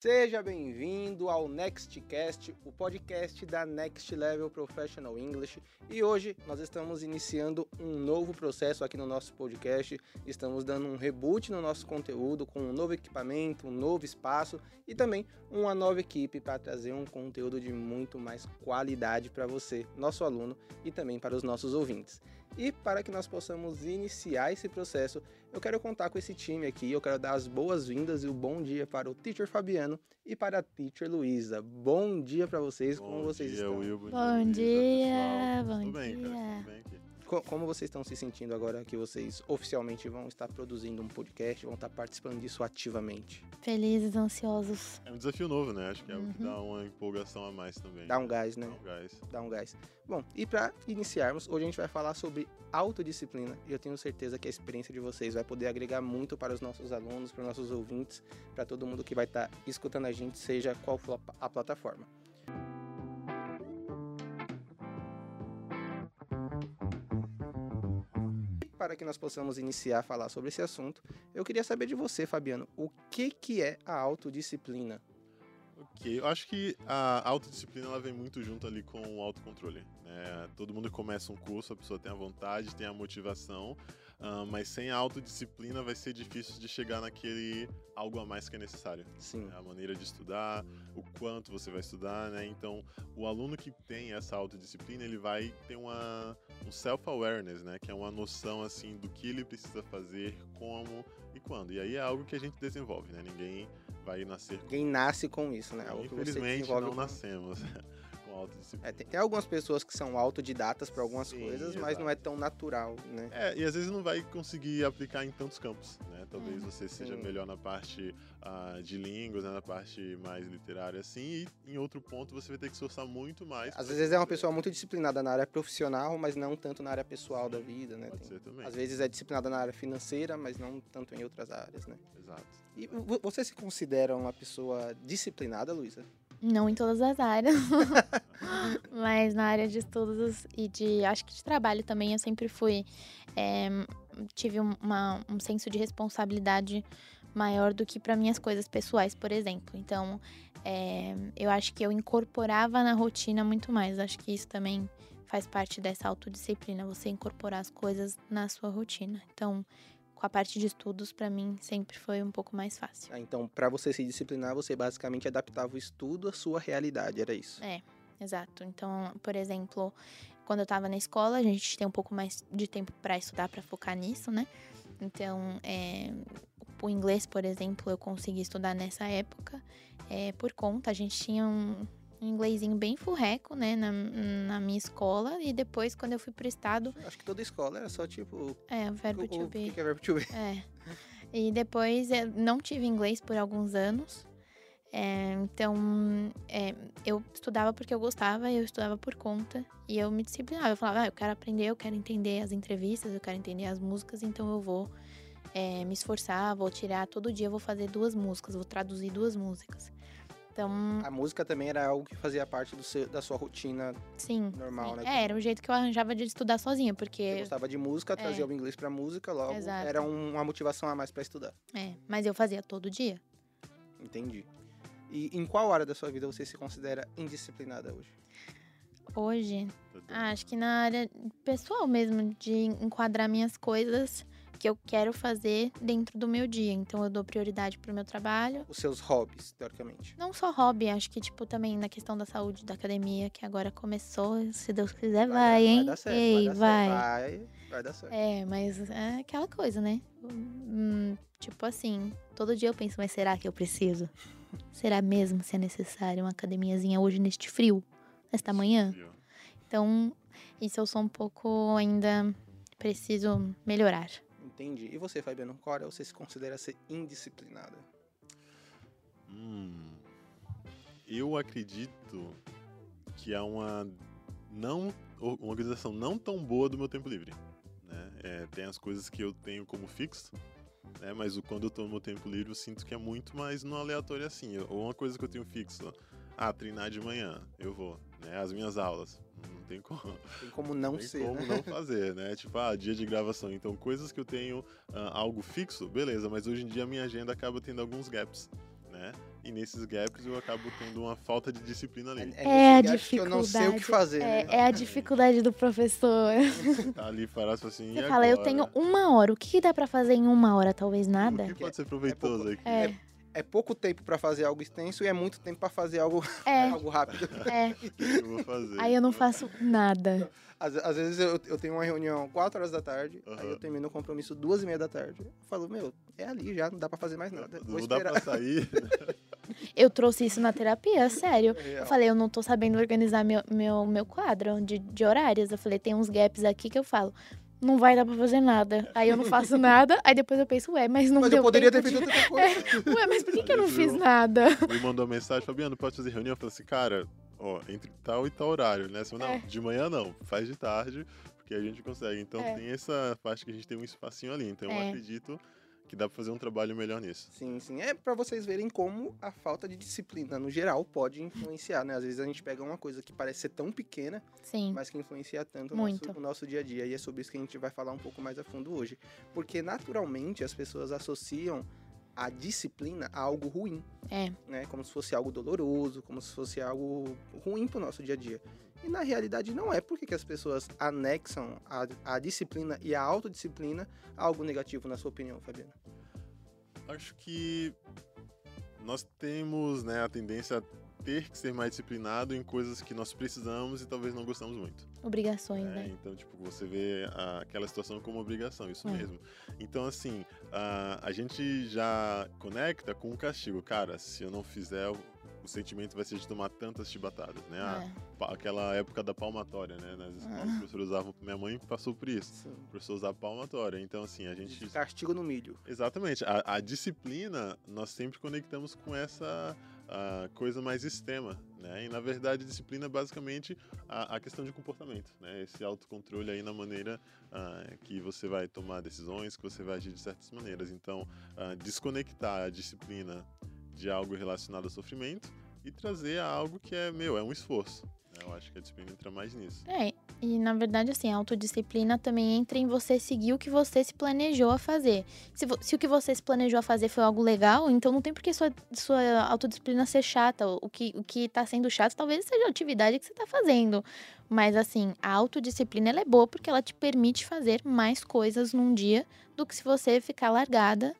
Seja bem-vindo ao Nextcast, o podcast da Next Level Professional English. E hoje nós estamos iniciando um novo processo aqui no nosso podcast. Estamos dando um reboot no nosso conteúdo com um novo equipamento, um novo espaço e também uma nova equipe para trazer um conteúdo de muito mais qualidade para você, nosso aluno, e também para os nossos ouvintes. E para que nós possamos iniciar esse processo, eu quero contar com esse time aqui. Eu quero dar as boas-vindas e o bom dia para o Teacher Fabiano e para a Teacher Luísa. Bom dia para vocês, bom como vocês dia, estão? Will, bom, Bom dia, dia, pessoal. bom Tudo bem, cara? dia. Tudo bem aqui? Co- Como vocês estão se sentindo agora que vocês oficialmente vão estar produzindo um podcast, vão estar participando disso ativamente? Felizes, ansiosos. É um desafio novo, né? Acho que é algo que Uhum. dá uma empolgação a mais também. Dá um gás, né? Dá um gás. Dá um gás. Bom, e para iniciarmos, hoje a gente vai falar sobre autodisciplina e eu tenho certeza que a experiência de vocês vai poder agregar muito para os nossos alunos, para os nossos ouvintes, para todo mundo que vai estar escutando a gente, seja qual for a plataforma. Para que nós possamos iniciar a falar sobre esse assunto, eu queria saber de você, Fabiano, o que, que é a autodisciplina? Ok, eu acho que a autodisciplina ela vem muito junto ali com o autocontrole. Né? Todo mundo começa um curso, a pessoa tem a vontade, tem a motivação, ah, mas sem a autodisciplina vai ser difícil de chegar naquele algo a mais que é necessário. Sim. né? A maneira de estudar, o quanto você vai estudar, né? Então, o aluno que tem essa autodisciplina, ele vai ter uma, um self-awareness, né? Que é uma noção, assim, do que ele precisa fazer, como e quando. E aí é algo que a gente desenvolve, né? Ninguém vai nascer com Ninguém nasce com isso, né? Algo você Infelizmente, não com- nascemos com autodisciplina. É, tem, tem algumas pessoas que são autodidatas para algumas Sim, coisas, mas exato. não é tão natural, né? É, e às vezes não vai conseguir aplicar em tantos campos, né? Talvez Uhum. você seja Sim. melhor na parte ah, de línguas, né? na parte mais literária, assim, e em outro ponto você vai ter que esforçar muito mais. Às vezes é uma pessoa muito disciplinada na área profissional, mas não tanto na área pessoal da vida, né? Pode Tem- ser também. às vezes é disciplinada na área financeira, mas não tanto em outras áreas, né? Exato. E vo- você se considera uma pessoa disciplinada, Luísa? Não em todas as áreas, mas na área de estudos e de, acho que de trabalho também, eu sempre fui, é, tive um- uma, um senso de responsabilidade maior do que para minhas coisas pessoais, por exemplo. Então, é, eu acho que eu incorporava na rotina muito mais. Acho que isso também faz parte dessa autodisciplina, você incorporar as coisas na sua rotina. Então, com a parte de estudos, para mim, sempre foi um pouco mais fácil. Ah, então, para você se disciplinar, você basicamente adaptava o estudo à sua realidade, era isso? É, exato. Então, por exemplo, quando eu tava na escola, a gente tem um pouco mais de tempo para estudar, para focar nisso, né? Então, é, o inglês, por exemplo, eu consegui estudar nessa época é, por conta. A gente tinha um, um inglesinho bem furreco, né, na, na minha escola. E depois, quando eu fui pro estado, Acho que toda escola era só tipo. é, o verbo o, to o be. que que é verbo to be? É. E depois eu não tive inglês por alguns anos. É, então, é, eu estudava porque eu gostava, eu estudava por conta. E eu me disciplinava. Eu falava, ah, eu quero aprender, eu quero entender as entrevistas, eu quero entender as músicas, então eu vou é, me esforçar, vou tirar todo dia, vou fazer duas músicas, vou traduzir duas músicas. Então, A música também era algo que fazia parte do seu- da sua rotina sim. normal, sim. né? É, era um jeito que eu arranjava de estudar sozinha, Você porque. gostava de música, trazia o inglês pra música, logo Exato. era um- uma motivação a mais para estudar. É, mas eu fazia todo dia. Entendi. E em qual área da sua vida você se considera indisciplinada hoje? Hoje. Ah, acho que na área pessoal mesmo, de enquadrar minhas coisas que eu quero fazer dentro do meu dia. Então eu dou prioridade pro meu trabalho. Os seus hobbies, teoricamente. Não só hobby, acho que, tipo, também na questão da saúde da academia, que agora começou. Se Deus quiser, vai, hein? Vai dar certo, Ei, vai, dar vai. certo. Vai, vai dar certo. É, mas é aquela coisa, né? Hum, tipo assim, todo dia eu penso, mas será que eu preciso? Será mesmo se é necessário uma academiazinha hoje neste frio? Nesta manhã? Então, isso eu sou um pouco ainda preciso melhorar. Entendi. E você, Fabiano, qual área você se considera ser indisciplinada? Hum, eu acredito que é uma não uma organização não tão boa do meu tempo livre. Né? É, tem as coisas que eu tenho como fixo, né? mas quando eu tô no meu tempo livre eu sinto que é muito mais no aleatório assim. Ou uma coisa que eu tenho fixo, ah, treinar de manhã, eu vou. Né? As minhas aulas, tem como. Tem como não tem ser, como né? não fazer, né? Tipo, ah, dia de gravação. Então, coisas que eu tenho ah, algo fixo, beleza, mas hoje em dia a minha agenda acaba tendo alguns gaps, né? E nesses gaps eu acabo tendo uma falta de disciplina ali. É, a nesse gap dificuldade. que eu não sei o que fazer, é, né? é a dificuldade do professor. Tá ali parado assim. Você e fala, eu agora? tenho uma hora. O que, que dá pra fazer em uma hora? Talvez O nada. que pode ser proveitoso aqui? É, É pouco tempo pra fazer algo extenso e é muito tempo pra fazer algo, é, algo rápido. é. Eu vou fazer? Aí eu não faço nada. Às, às vezes eu, eu tenho uma reunião 4 horas da tarde, aí Aham. eu termino o compromisso duas e meia da tarde. Eu falo, meu, é ali já, não dá pra fazer mais nada. Vou Não dá esperar. pra sair. Eu trouxe isso na terapia, sério. Real. Eu falei, eu não tô sabendo organizar meu, meu, meu quadro de, de horários. Eu falei, tem uns gaps aqui que eu falo, não vai dar pra fazer nada. Aí eu não faço nada, aí depois eu penso, ué, mas não Mas deu eu poderia ter feito de... outra coisa. Ué, mas por que, que eu não Aí fiz nada? Me mandou uma mensagem, Fabiano, pode fazer reunião? Eu falei assim, cara, ó, entre tal e tal horário, né? Falou, não, É. de manhã não, faz de tarde, porque a gente consegue. Então É. tem essa parte que a gente tem um espacinho ali. Então eu É. acredito que dá pra fazer um trabalho melhor nisso. Sim, sim. É pra vocês verem como a falta de disciplina, no geral, pode influenciar, né? Às vezes a gente pega uma coisa que parece ser tão pequena, Sim, mas que influencia tanto o nosso, o nosso dia a dia. E é sobre isso que a gente vai falar um pouco mais a fundo hoje. Porque, naturalmente, as pessoas associam a disciplina a algo ruim, é. né? Como se fosse algo doloroso, como se fosse algo ruim pro nosso dia a dia. E na realidade não é. Por que, as pessoas anexam a, a disciplina e a autodisciplina a algo negativo, na sua opinião, Fabiano? Acho que nós temos né, a tendência a ter que ser mais disciplinado em coisas que nós precisamos e talvez não gostamos muito. Obrigações, né? né? Então, tipo, você vê a- aquela situação como obrigação, isso É. mesmo. Então, assim, a, a gente já conecta com o castigo. Cara, se eu não fizer, o, sentimento vai ser de tomar tantas chibatadas, né? A- É. pa- aquela época da palmatória, né? Nas escolas, Ah. o professor usava... Minha mãe passou por isso. Sim. O professor usava palmatória. Então, assim, a gente... Castigo no milho. Exatamente. A, a disciplina, nós sempre conectamos com essa a, coisa mais extrema, né? E, na verdade, disciplina é basicamente a, a questão de comportamento, né? Esse autocontrole aí na maneira ah, que você vai tomar decisões, que você vai agir de certas maneiras. Então, ah, desconectar a disciplina de algo relacionado ao sofrimento e trazer a algo que é, meu, é um esforço. né? Eu acho que a disciplina entra mais nisso. É, e na verdade, assim, a autodisciplina também entra em você seguir o que você se planejou a fazer. Se, se o que você se planejou a fazer foi algo legal, então não tem por que sua, sua autodisciplina ser chata. O que, o que tá sendo chato talvez seja a atividade que você tá fazendo. Mas, assim, a autodisciplina ela é boa porque ela te permite fazer mais coisas num dia do que se você ficar largada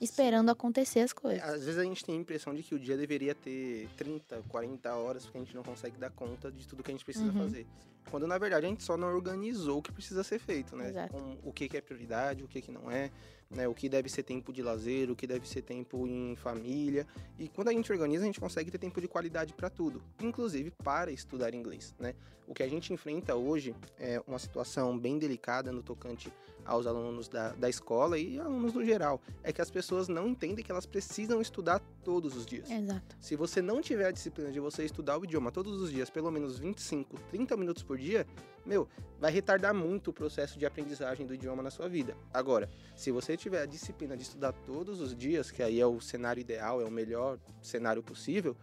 esperando acontecer as É, coisas. às vezes a gente tem a impressão de que o dia deveria ter 30, 40 horas, porque a gente não consegue dar conta de tudo que a gente precisa Uhum. fazer. Quando na verdade a gente só não organizou o que precisa ser feito, né? Exato. Com o que, que é prioridade, o que, que não é, né? O que deve ser tempo de lazer, o que deve ser tempo em família. E quando a gente organiza, a gente consegue ter tempo de qualidade para tudo, inclusive para estudar inglês, né? O que a gente enfrenta hoje é uma situação bem delicada no tocante aos alunos da, da escola e alunos no geral. É que as pessoas não entendem que elas precisam estudar todos os dias. Exato. Se você não tiver a disciplina de você estudar o idioma todos os dias, pelo menos 25, 30 minutos por dia, meu, vai retardar muito o processo de aprendizagem do idioma na sua vida. Agora, se você tiver a disciplina de estudar todos os dias, que aí é o cenário ideal, é o melhor cenário possível,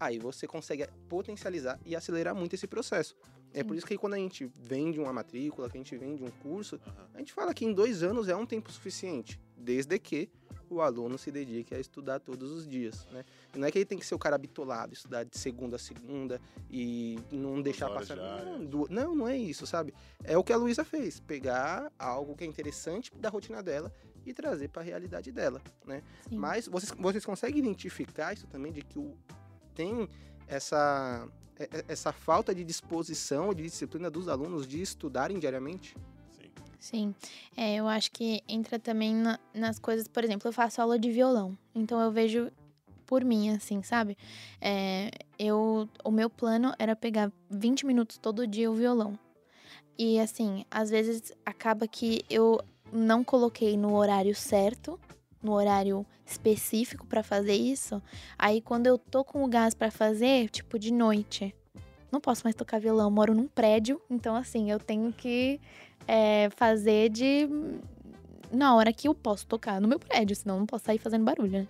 aí você consegue potencializar e acelerar muito esse processo. É por isso que quando a gente vende uma matrícula, que a gente vende um curso, a gente fala que em dois anos é um tempo suficiente, desde que o aluno se dedique a estudar todos os dias, né? E não é que ele tem que ser o cara bitolado, estudar de segunda a segunda e não deixar passar. Não, não, não é isso, sabe? É o que a Luísa fez, pegar algo que é interessante da rotina dela e trazer para a realidade dela, né? Sim. Mas vocês, vocês conseguem identificar isso também de que o, tem essa essa falta de disposição, de disciplina dos alunos de estudarem diariamente? Sim. É, eu acho que entra também na- nas coisas, por exemplo, eu faço aula de violão, então eu vejo por mim, assim, sabe? É, eu, o meu plano era pegar 20 minutos todo dia o violão. E assim, às vezes acaba que eu não coloquei no horário certo, no horário específico pra fazer isso. Aí quando eu tô com o gás pra fazer, tipo de noite, não posso mais tocar violão, moro num prédio, então assim, eu tenho que é, fazer de na hora que eu posso tocar no meu prédio, senão eu não posso sair fazendo barulho, né?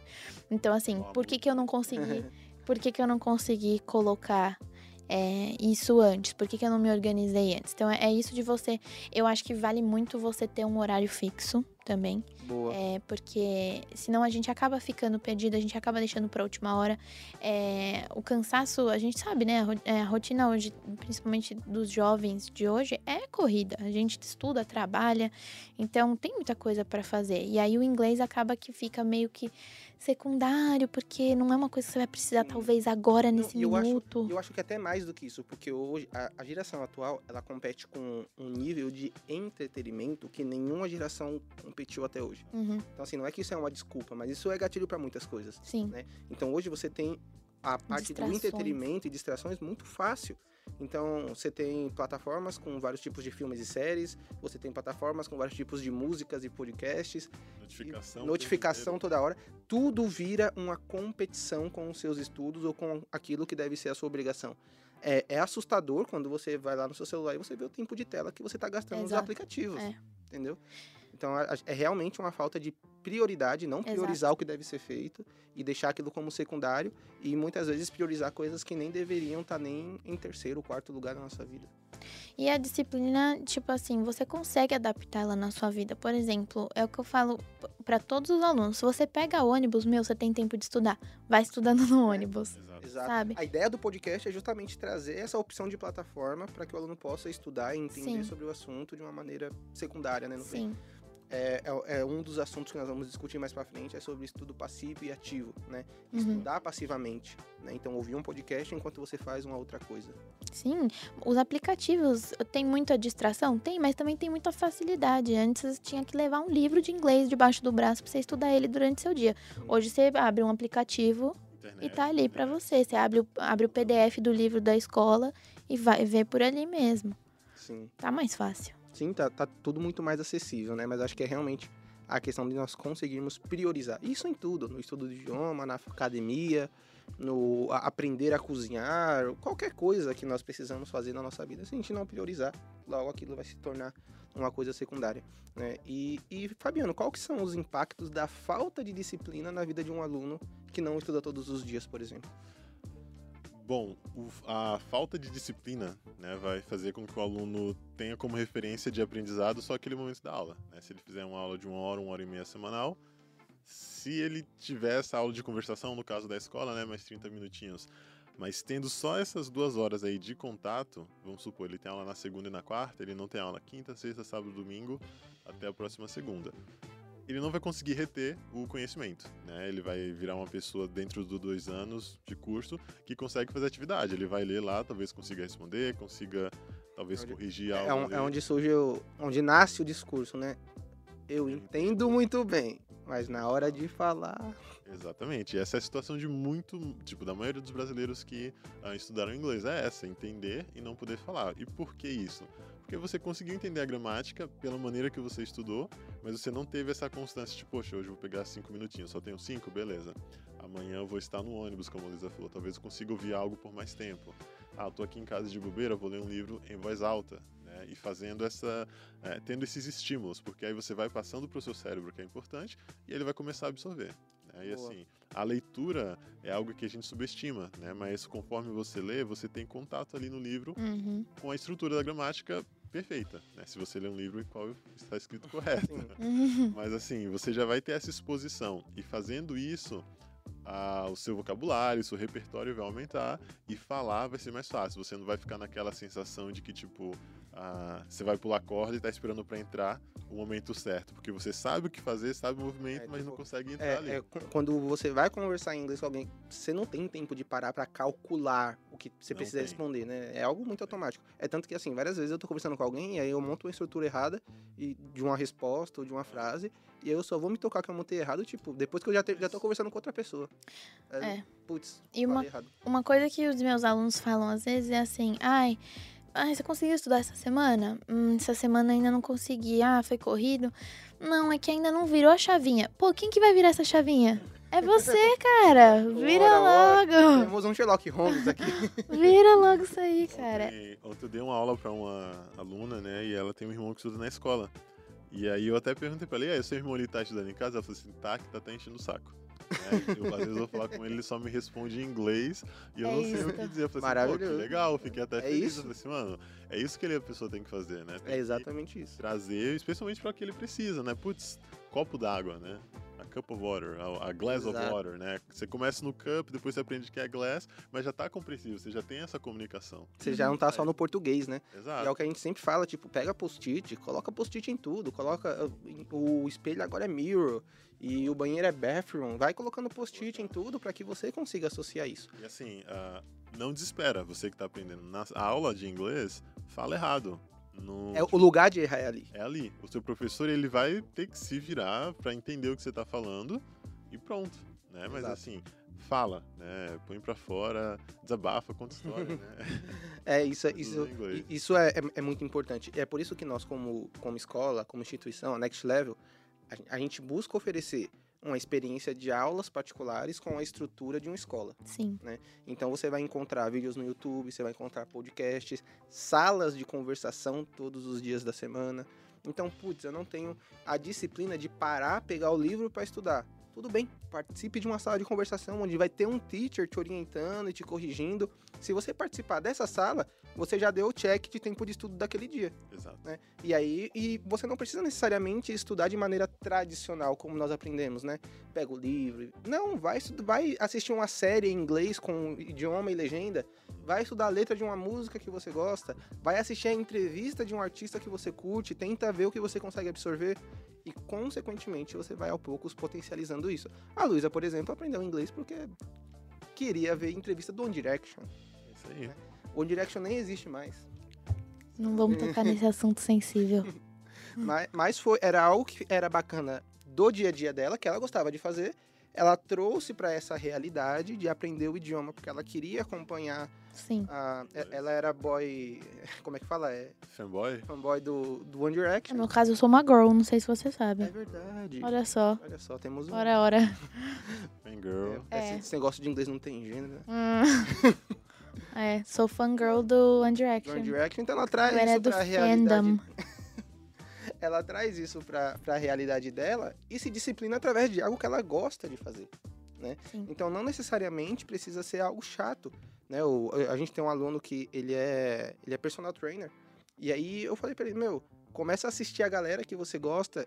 Então assim, por que que eu não consegui por que, que eu não consegui colocar é, isso antes? Por que, que eu não me organizei antes? Então é, é isso de você. Eu acho que vale muito você ter um horário fixo também. Boa. É, porque senão a gente acaba ficando perdido, a gente acaba deixando pra última hora. É, o cansaço, a gente sabe, né? A é, a rotina hoje, principalmente dos jovens de hoje, é corrida. A gente estuda, trabalha, então tem muita coisa pra fazer. E aí o inglês acaba que fica meio que secundário, porque não é uma coisa que você vai precisar, talvez, agora, Não, nesse e eu acho- minuto. Eu acho que até mais do que isso, porque hoje a, a geração atual ela compete com um nível de entretenimento que nenhuma geração competiu até hoje. Uhum, Então assim, não é que isso é uma desculpa, mas isso é gatilho para muitas coisas. sim. Então hoje você tem a parte do entretenimento e distrações muito fácil. Então você tem plataformas com vários tipos de filmes e séries, você tem plataformas com vários tipos de músicas e podcasts, Notificação. notificação toda hora. Tudo vira uma competição com os seus estudos ou com aquilo que deve ser a sua obrigação. É, é assustador quando você vai lá no seu celular e você vê o tempo de tela que você está gastando nos Exato. aplicativos. É. Entendeu? Então a- é realmente uma falta de prioridade, não priorizar o que deve ser feito e deixar aquilo como secundário e muitas vezes priorizar coisas que nem deveriam estar nem em terceiro, quarto lugar na nossa vida. E a disciplina, tipo assim, você consegue adaptar ela na sua vida. Por exemplo, é o que eu falo p- pra todos os alunos. Se você pega ônibus, meu, você tem tempo de estudar. Vai estudando no ônibus. Exato. Exato. Sabe? A ideia do podcast é justamente trazer essa opção de plataforma para que o aluno possa estudar e entender Sim. sobre o assunto de uma maneira secundária, né? no fim. É, é, é um dos assuntos que nós vamos discutir mais para frente, é sobre estudo passivo e ativo, né? Uhum. Estudar passivamente, né? Então ouvir um podcast enquanto você faz uma outra coisa. Sim, os aplicativos tem muita distração? Tem, mas também tem muita facilidade. Antes você tinha que levar um livro de inglês debaixo do braço pra você estudar ele durante seu dia. Hoje você abre um aplicativo e Internet, tá ali pra né? você. Você abre o, abre o PDF do livro da escola e vai ver por ali mesmo. Sim. Tá mais fácil. Sim, tá, tá tudo muito mais acessível, né? Mas acho que é realmente a questão de nós conseguirmos priorizar. Isso em tudo, no estudo de idioma, na academia, no aprender a cozinhar, qualquer coisa que nós precisamos fazer na nossa vida. Se a gente não priorizar, logo aquilo vai se tornar uma coisa secundária, né? E, e Fabiano, qual que são os impactos da falta de disciplina na vida de um aluno que não estuda todos os dias, por exemplo? Bom, a falta de disciplina né, vai fazer com que o aluno tenha como referência de aprendizado só aquele momento da aula. né? Se ele fizer uma aula de uma hora, uma hora e meia semanal, se ele tiver essa aula de conversação, no caso da escola, né, mais 30 minutinhos, mas tendo só essas duas horas aí de contato, vamos supor, ele tem aula na segunda e na quarta, ele não tem aula quinta, sexta, sábado, domingo, até a próxima segunda. Ele não vai conseguir reter o conhecimento, né? Ele vai virar uma pessoa dentro dos dois anos de curso que consegue fazer atividade. Ele vai ler lá, talvez consiga responder, consiga talvez Onde- corrigir algo. É, um- ali. é onde surge, o, onde nasce o discurso, né? Eu entendo muito bem, mas na hora de falar. Exatamente. Essa é a situação de muito, tipo, da maioria dos brasileiros que ah, estudaram inglês. É essa, entender e não poder falar. E por que isso? Porque você conseguiu entender a gramática pela maneira que você estudou, mas você não teve essa constância de, poxa, hoje eu vou pegar cinco minutinhos, só tenho cinco, beleza. Amanhã eu vou estar no ônibus, como a Lisa falou, talvez eu consiga ouvir algo por mais tempo. Ah, eu tô aqui em casa de bobeira, vou ler um livro em voz alta, né? E fazendo essa, é, tendo esses estímulos, porque aí você vai passando para o seu cérebro que é importante e ele vai começar a absorver. Né? E assim, a leitura é algo que a gente subestima, né? Mas conforme você lê, você tem contato ali no livro Uhum. com a estrutura da gramática perfeita, né? Se você lê um livro em qual está escrito correto. Sim. Uhum. Mas assim, você já vai ter essa exposição. E fazendo isso, ah, o seu vocabulário, o seu repertório vai aumentar e falar vai ser mais fácil. Você não vai ficar naquela sensação de que, tipo, ah, você vai pular corda e tá esperando para entrar o momento certo. Porque você sabe o que fazer, sabe o movimento, É, mas não tipo, consegue entrar ali. É, é, qu- quando você vai conversar em inglês com alguém, você não tem tempo de parar pra calcular o que você Não precisa tem. responder, né? É algo muito automático. É tanto que, assim, várias vezes eu tô conversando com alguém e aí eu monto uma estrutura errada e, de uma resposta ou de uma frase e aí eu só vou me tocar que eu montei errado, tipo, depois que eu já, te- já tô conversando com outra pessoa. É. Putz, E falei uma- errado. Uma coisa que os meus alunos falam às vezes é assim, ai, ai, você conseguiu estudar essa semana? Hum, essa semana ainda não consegui. Ah, foi corrido? Não, é que ainda não virou a chavinha. Pô, quem que vai virar essa chavinha? É você, cara. Vira bora. logo. Temos um Sherlock Holmes aqui. Vira logo isso aí, cara. Ontem, ontem eu dei uma aula para uma aluna, né? E ela tem um irmão que estuda na escola. E aí eu até perguntei pra ele, e aí, seu irmão ele tá estudando em casa? Ela falou assim, tá, que tá até enchendo o saco. Eu, às vezes eu vou falar com ele, ele só me responde em inglês e eu É não sei isso. o que dizer. Eu falei assim, pô, que Maravilhoso. legal, fiquei até É feliz. isso. Eu falei assim, mano, é isso que ele, a pessoa tem que fazer, né? Tem É exatamente isso. trazer, especialmente para o que ele precisa, né? Putz, copo d'água, né? A cup of water, a, a glass of Exato. water, né? Você começa no cup, depois você aprende que é glass, mas já tá compreensível, você já tem essa comunicação. Você já não tá só no português, né? E é Exato. o que a gente sempre fala, tipo, pega post-it, coloca post-it em tudo, coloca uh, o espelho agora é mirror e o banheiro é bathroom, vai colocando post-it em tudo para que você consiga associar isso. E assim, ah, não desespera, você que tá aprendendo. Na aula de inglês, fala errado. No, É o lugar de errar é ali. é ali. O seu professor, ele vai ter que se virar para entender o que você tá falando e pronto, né? Mas Exato. assim, fala, né? Põe para fora, desabafa, conta história, né? É isso, é- isso, isso é, é, é muito importante. É por isso que nós, como, como escola, como instituição, a Next Level, a, a gente busca oferecer uma experiência de aulas particulares com a estrutura de uma escola. Sim. Então você vai encontrar vídeos no YouTube, você vai encontrar podcasts, salas de conversação todos os dias da semana. Então, putz, eu não tenho a disciplina de parar, pegar o livro para estudar. Tudo bem, participe de uma sala de conversação onde vai ter um teacher te orientando e te corrigindo. Se você participar dessa sala, você já deu o check de tempo de estudo daquele dia. Exato. E aí, e você não precisa necessariamente estudar de maneira tradicional, como nós aprendemos, né? Pega o livro. Não, vai, vai assistir uma série em inglês com idioma e legenda. Vai estudar a letra de uma música que você gosta. Vai assistir a entrevista de um artista que você curte. Tenta ver o que você consegue absorver. E, consequentemente, você vai, ao poucos, potencializando isso. A Luísa, por exemplo, aprendeu inglês porque queria ver entrevista do One Direction. É isso aí. O One Direction nem existe mais. Não vamos tocar nesse assunto sensível. Mas, mas foi, era algo que era bacana do dia a dia dela, que ela gostava de fazer. Ela trouxe para essa realidade de aprender o idioma, porque ela queria acompanhar. Sim. A, ela era boy. Como é que fala? É Fanboy? fanboy do, do One No Direction. meu caso, eu sou uma girl, não sei se você É sabe. verdade. Olha só. Olha só, temos um. Ora, ora. Fangirl. É, É. Esse, esse negócio de inglês não tem gênero. né? Hum. é, sou fangirl do One Do Direction. One Direction, então ela traz é isso do pra realidade. Ela traz isso pra, pra realidade dela e se disciplina através de algo que ela gosta de fazer. Né? Então não necessariamente precisa ser algo chato. Né? O, a gente tem um aluno que ele é, ele é personal trainer. E aí eu falei pra ele, meu, começa a assistir a galera que você gosta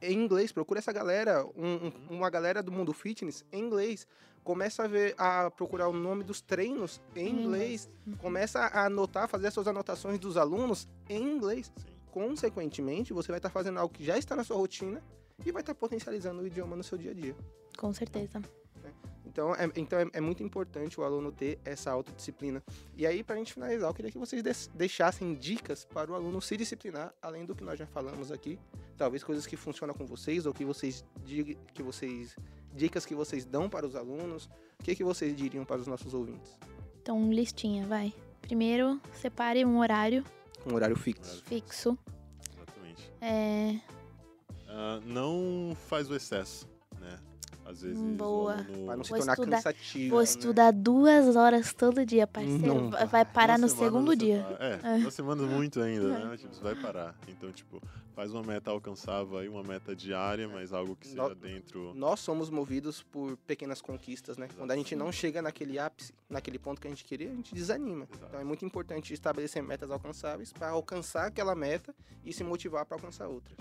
em inglês. Procura essa galera, um- um- uma galera do mundo fitness em inglês. Começa a ver, a procurar o nome dos treinos em Em inglês. Começa a anotar, fazer as suas anotações dos alunos em inglês. Sim. Consequentemente, você vai estar fazendo algo que já está na sua rotina e vai estar potencializando o idioma no seu dia a dia. Com certeza. Então, é, então é, é muito importante o aluno ter essa autodisciplina. E aí, para a gente finalizar, eu queria que vocês des- deixassem dicas para o aluno se disciplinar, além do que nós já falamos aqui. Talvez coisas que funcionam com vocês, ou que vocês, que vocês dicas que vocês dão para os alunos. O que, que vocês diriam para os nossos ouvintes? Então, listinha, vai. Primeiro, separe um horário Um horário fixo. Horário fixo. Exatamente. É, Ah, não faz o excesso? Às vezes Hum, boa. o aluno... Para não se Vou tornar estudar- cansativo. vou né? estudar duas horas todo dia, parceiro. Não vai- dá. vai parar Uma no segundo dia. tá- É, duas semanas muito ainda, né? Tipo, você vai parar. Então, tipo, faz uma meta alcançável aí, uma meta diária, mas algo que seja No- dentro... Nós somos movidos por pequenas conquistas, né? Quando a gente não chega naquele ápice, naquele ponto que a gente queria, a gente desanima. Exato. Então é muito importante estabelecer metas alcançáveis para alcançar aquela meta e se motivar para alcançar outra.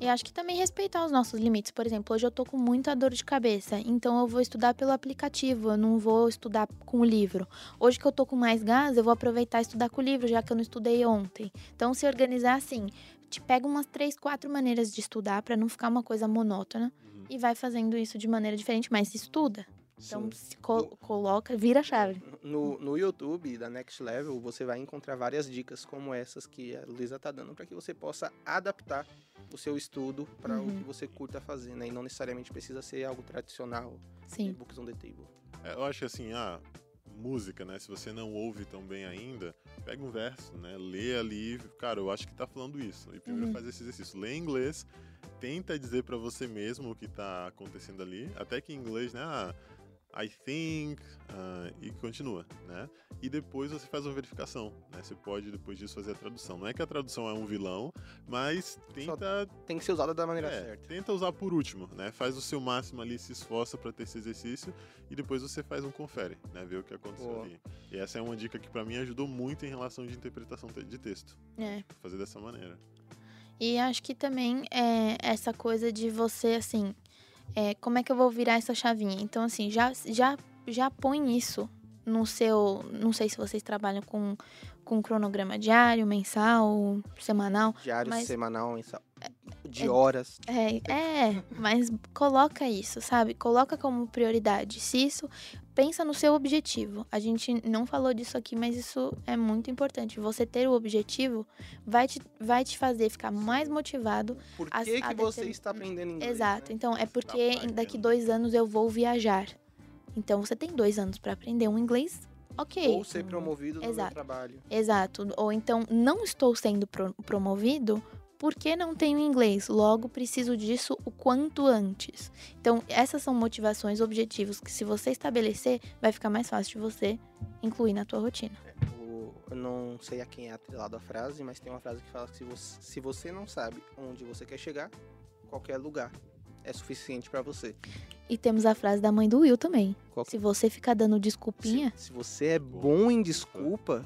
E acho que também respeitar os nossos limites. Por exemplo, hoje eu tô com muita dor de cabeça, então eu vou estudar pelo aplicativo, eu não vou estudar com o livro. Hoje que eu tô com mais gás, eu vou aproveitar e estudar com o livro, já que eu não estudei ontem. Então, se organizar assim, te pega umas três, quatro maneiras de estudar para não ficar uma coisa monótona Uhum. e vai fazendo isso de maneira diferente, mas estuda. Então, Sim. se co- coloca, vira a chave. No, no YouTube da Next Level, você vai encontrar várias dicas como essas que a Luísa tá dando para que você possa adaptar o seu estudo para o Uhum. que você curta fazer, né? E não necessariamente precisa ser algo tradicional, Sim. books on the table. É, eu acho que assim, a música, né? Se você não ouve tão bem ainda, pega um verso, né? Lê ali, cara, eu acho que tá falando isso. E primeiro Uhum. faz esse exercício. Lê em inglês, tenta dizer pra você mesmo o que tá acontecendo ali. Até que em inglês, né? Ah, I think, uh, e continua, né? E depois você faz uma verificação, né? Você pode depois disso fazer a tradução. Não é que a tradução é um vilão, mas tenta tem que ser usada da maneira é, certa. Tenta usar por último, né? Faz o seu máximo ali, se esforça para ter esse exercício e depois você faz um confere, né? Ver o que aconteceu Boa. ali. E essa é uma dica que para mim ajudou muito em relação de interpretação de texto. É. Fazer dessa maneira. E acho que também é essa coisa de você assim, é, como é que eu vou virar essa chavinha? Então, assim, já, já, já põe isso no seu. Não sei se vocês trabalham com, com cronograma diário, mensal, semanal. Diário, mas, semanal, mensal. De é, horas. É, é, mas coloca isso, sabe? Coloca como prioridade. Se isso. Pensa no seu objetivo. A gente não falou disso aqui, mas isso é muito importante. Você ter o objetivo vai te, vai te fazer ficar mais motivado. Por que, a, que a você está aprendendo inglês? Exato. Né? Então, é porque daqui dois anos eu vou viajar. Então, você tem dois anos para aprender um inglês ok. Ou ser promovido no Exato. trabalho. Exato. Ou então, não estou sendo pro promovido porque não tenho inglês, logo preciso disso o quanto antes. Então, essas são motivações, objetivos que se você estabelecer, vai ficar mais fácil de você incluir na tua rotina. É, eu não sei a quem é atrelado a frase, mas tem uma frase que fala que se você, se você não sabe onde você quer chegar, qualquer lugar é suficiente para você. E temos a frase da mãe do Will também. Qual? Se você ficar dando desculpinha. Se, se você é bom em desculpa,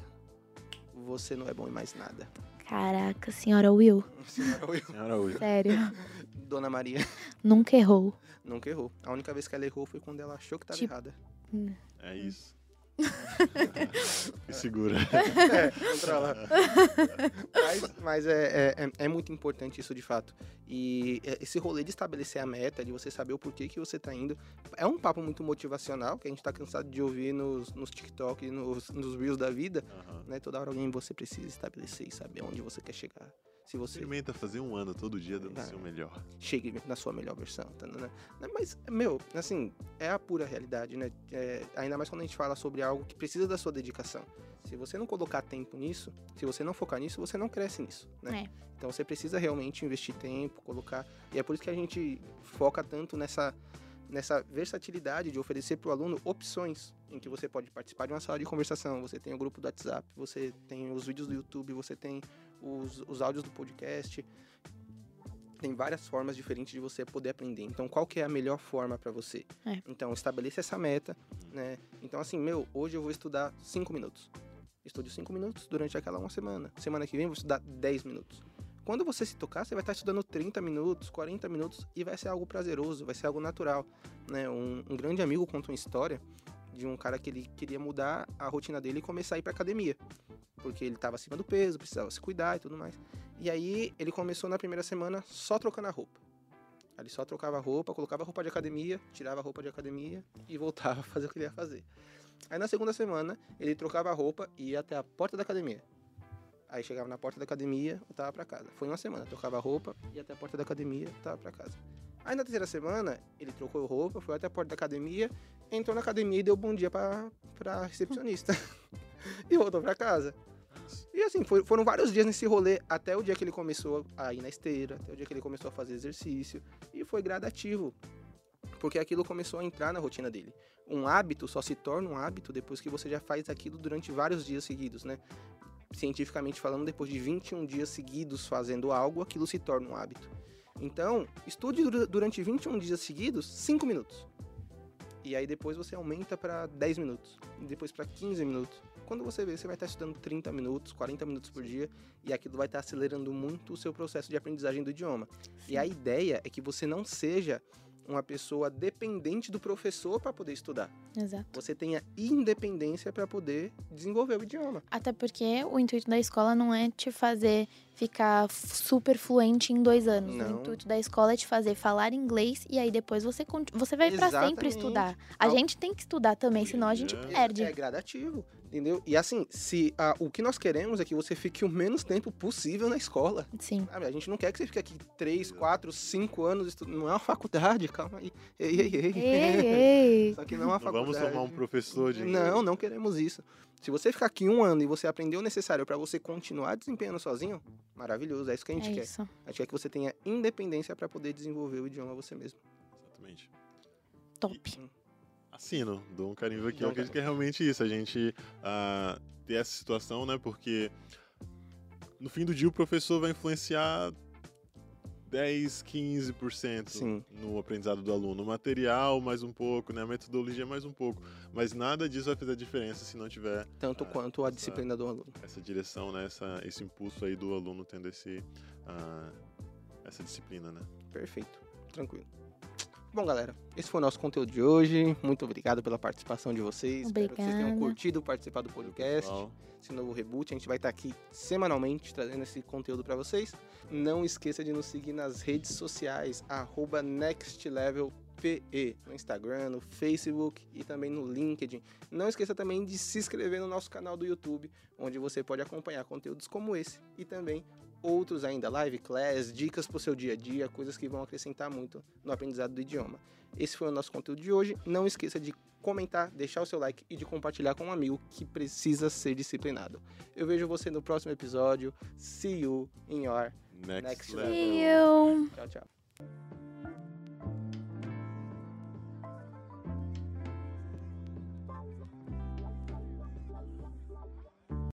você não é bom em mais nada. Caraca, senhora Will. Senhora Will. Senhora Will. Sério. Dona Maria. Nunca errou. Nunca errou. A única vez que ela errou foi quando ela achou que estava tipo... errada. Hum. É isso. Me segura. É, controla. mas, mas é, é, é, muito importante isso de fato. E é, esse rolê de estabelecer a meta, de você saber o porquê que você tá indo, é um papo muito motivacional, que a gente tá cansado de ouvir nos, nos TikTok, nos, nos Reels da vida. Uhum. Né? Toda hora alguém você precisa estabelecer e saber onde você quer chegar. Se você experimenta fazer um ano todo dia dando o seu melhor. Chegue na sua melhor versão, tá, né? Mas, meu, assim, é a pura realidade, né? É, ainda mais quando a gente fala sobre algo que precisa da sua dedicação. Se você não colocar tempo nisso, se você não focar nisso, você não cresce nisso, né? É. Então você precisa realmente investir tempo, colocar. E é por isso que a gente foca tanto nessa nessa versatilidade de oferecer para o aluno opções em que você pode participar de uma sala de conversação, você tem o grupo do WhatsApp, você tem os vídeos do YouTube, você tem os, os áudios do podcast. Tem várias formas diferentes de você poder aprender. Então, qual que é a melhor forma para você? É. Então, estabeleça essa meta, né? Então, assim, meu, hoje eu vou estudar 5 minutos. Estude 5 minutos durante aquela uma semana. Semana que vem eu vou estudar 10 minutos. Quando você se tocar, você vai estar estudando 30 minutos, 40 minutos e vai ser algo prazeroso, vai ser algo natural. Né? Um, um grande amigo conta uma história de um cara que ele queria mudar a rotina dele e começar a ir para academia, porque ele estava acima do peso, precisava se cuidar e tudo mais. E aí ele começou na primeira semana só trocando a roupa. Ele só trocava a roupa, colocava a roupa de academia, tirava a roupa de academia e voltava a fazer o que ele ia fazer. Aí na segunda semana, ele trocava a roupa e ia até a porta da academia. Aí chegava na porta da academia, eu tava pra casa. Foi uma semana, trocava a roupa, ia até a porta da academia, eu tava pra casa. Aí na terceira semana, ele trocou roupa, foi até a porta da academia, entrou na academia e deu bom dia pra, pra recepcionista. e voltou pra casa. E assim, foi, foram vários dias nesse rolê, até o dia que ele começou a ir na esteira, até o dia que ele começou a fazer exercício. E foi gradativo, porque aquilo começou a entrar na rotina dele. Um hábito só se torna um hábito depois que você já faz aquilo durante vários dias seguidos, né? cientificamente falando, depois de 21 dias seguidos fazendo algo, aquilo se torna um hábito. Então, estude durante 21 dias seguidos 5 minutos. E aí depois você aumenta para 10 minutos, e depois para 15 minutos. Quando você vê, você vai estar estudando 30 minutos, 40 minutos por dia, e aquilo vai estar acelerando muito o seu processo de aprendizagem do idioma. Sim. E a ideia é que você não seja uma pessoa dependente do professor para poder estudar. Exato. Você tenha independência para poder desenvolver o idioma. Até porque o intuito da escola não é te fazer ficar super fluente em dois anos. Não. O intuito da escola é te fazer falar inglês e aí depois você, você vai para sempre estudar. A gente tem que estudar também, senão a gente perde. É gradativo. Entendeu? E assim, se a, o que nós queremos é que você fique o menos tempo possível na escola. Sim. Sabe? A gente não quer que você fique aqui 3, 4, 5 anos estudando. Não é uma faculdade, calma aí. Ei, ei, ei. ei, ei. Só que não é uma faculdade. Vamos tomar um professor de. Não, não queremos isso. Se você ficar aqui um ano e você aprender o necessário para você continuar desempenhando sozinho, maravilhoso. É isso que a gente é quer. Isso. A gente quer que você tenha independência para poder desenvolver o idioma você mesmo. Exatamente. Top. E, Assino, dou um carimbo aqui. Um Eu acredito que é realmente isso, a gente ah, ter essa situação, né? Porque no fim do dia o professor vai influenciar 10, 15% Sim. no aprendizado do aluno. O material, mais um pouco, né? A metodologia, mais um pouco. Mas nada disso vai fazer diferença se não tiver Tanto Ah, quanto a essa- disciplina do aluno. essa direção, né? Essa, esse impulso aí do aluno tendo esse, ah, essa disciplina, né? Perfeito. Tranquilo. Bom, galera, esse foi o nosso conteúdo de hoje. Muito obrigado pela participação de vocês. Espero que vocês tenham Obrigada. curtido participar do podcast. Pessoal, esse novo reboot. A gente vai estar aqui semanalmente trazendo esse conteúdo para vocês. Não esqueça de nos seguir nas redes sociais, arroba nextlevelpe, no Instagram, no Facebook e também no LinkedIn. Não esqueça também de se inscrever no nosso canal do YouTube, onde você pode acompanhar conteúdos como esse e também outros ainda, live class, dicas para o seu dia a dia, coisas que vão acrescentar muito no aprendizado do idioma. Esse foi o nosso conteúdo de hoje. Não esqueça de comentar, deixar o seu like e de compartilhar com um amigo que precisa ser disciplinado. Eu vejo você no próximo episódio. See you in your next, Next level. level. See you. tchau, tchau.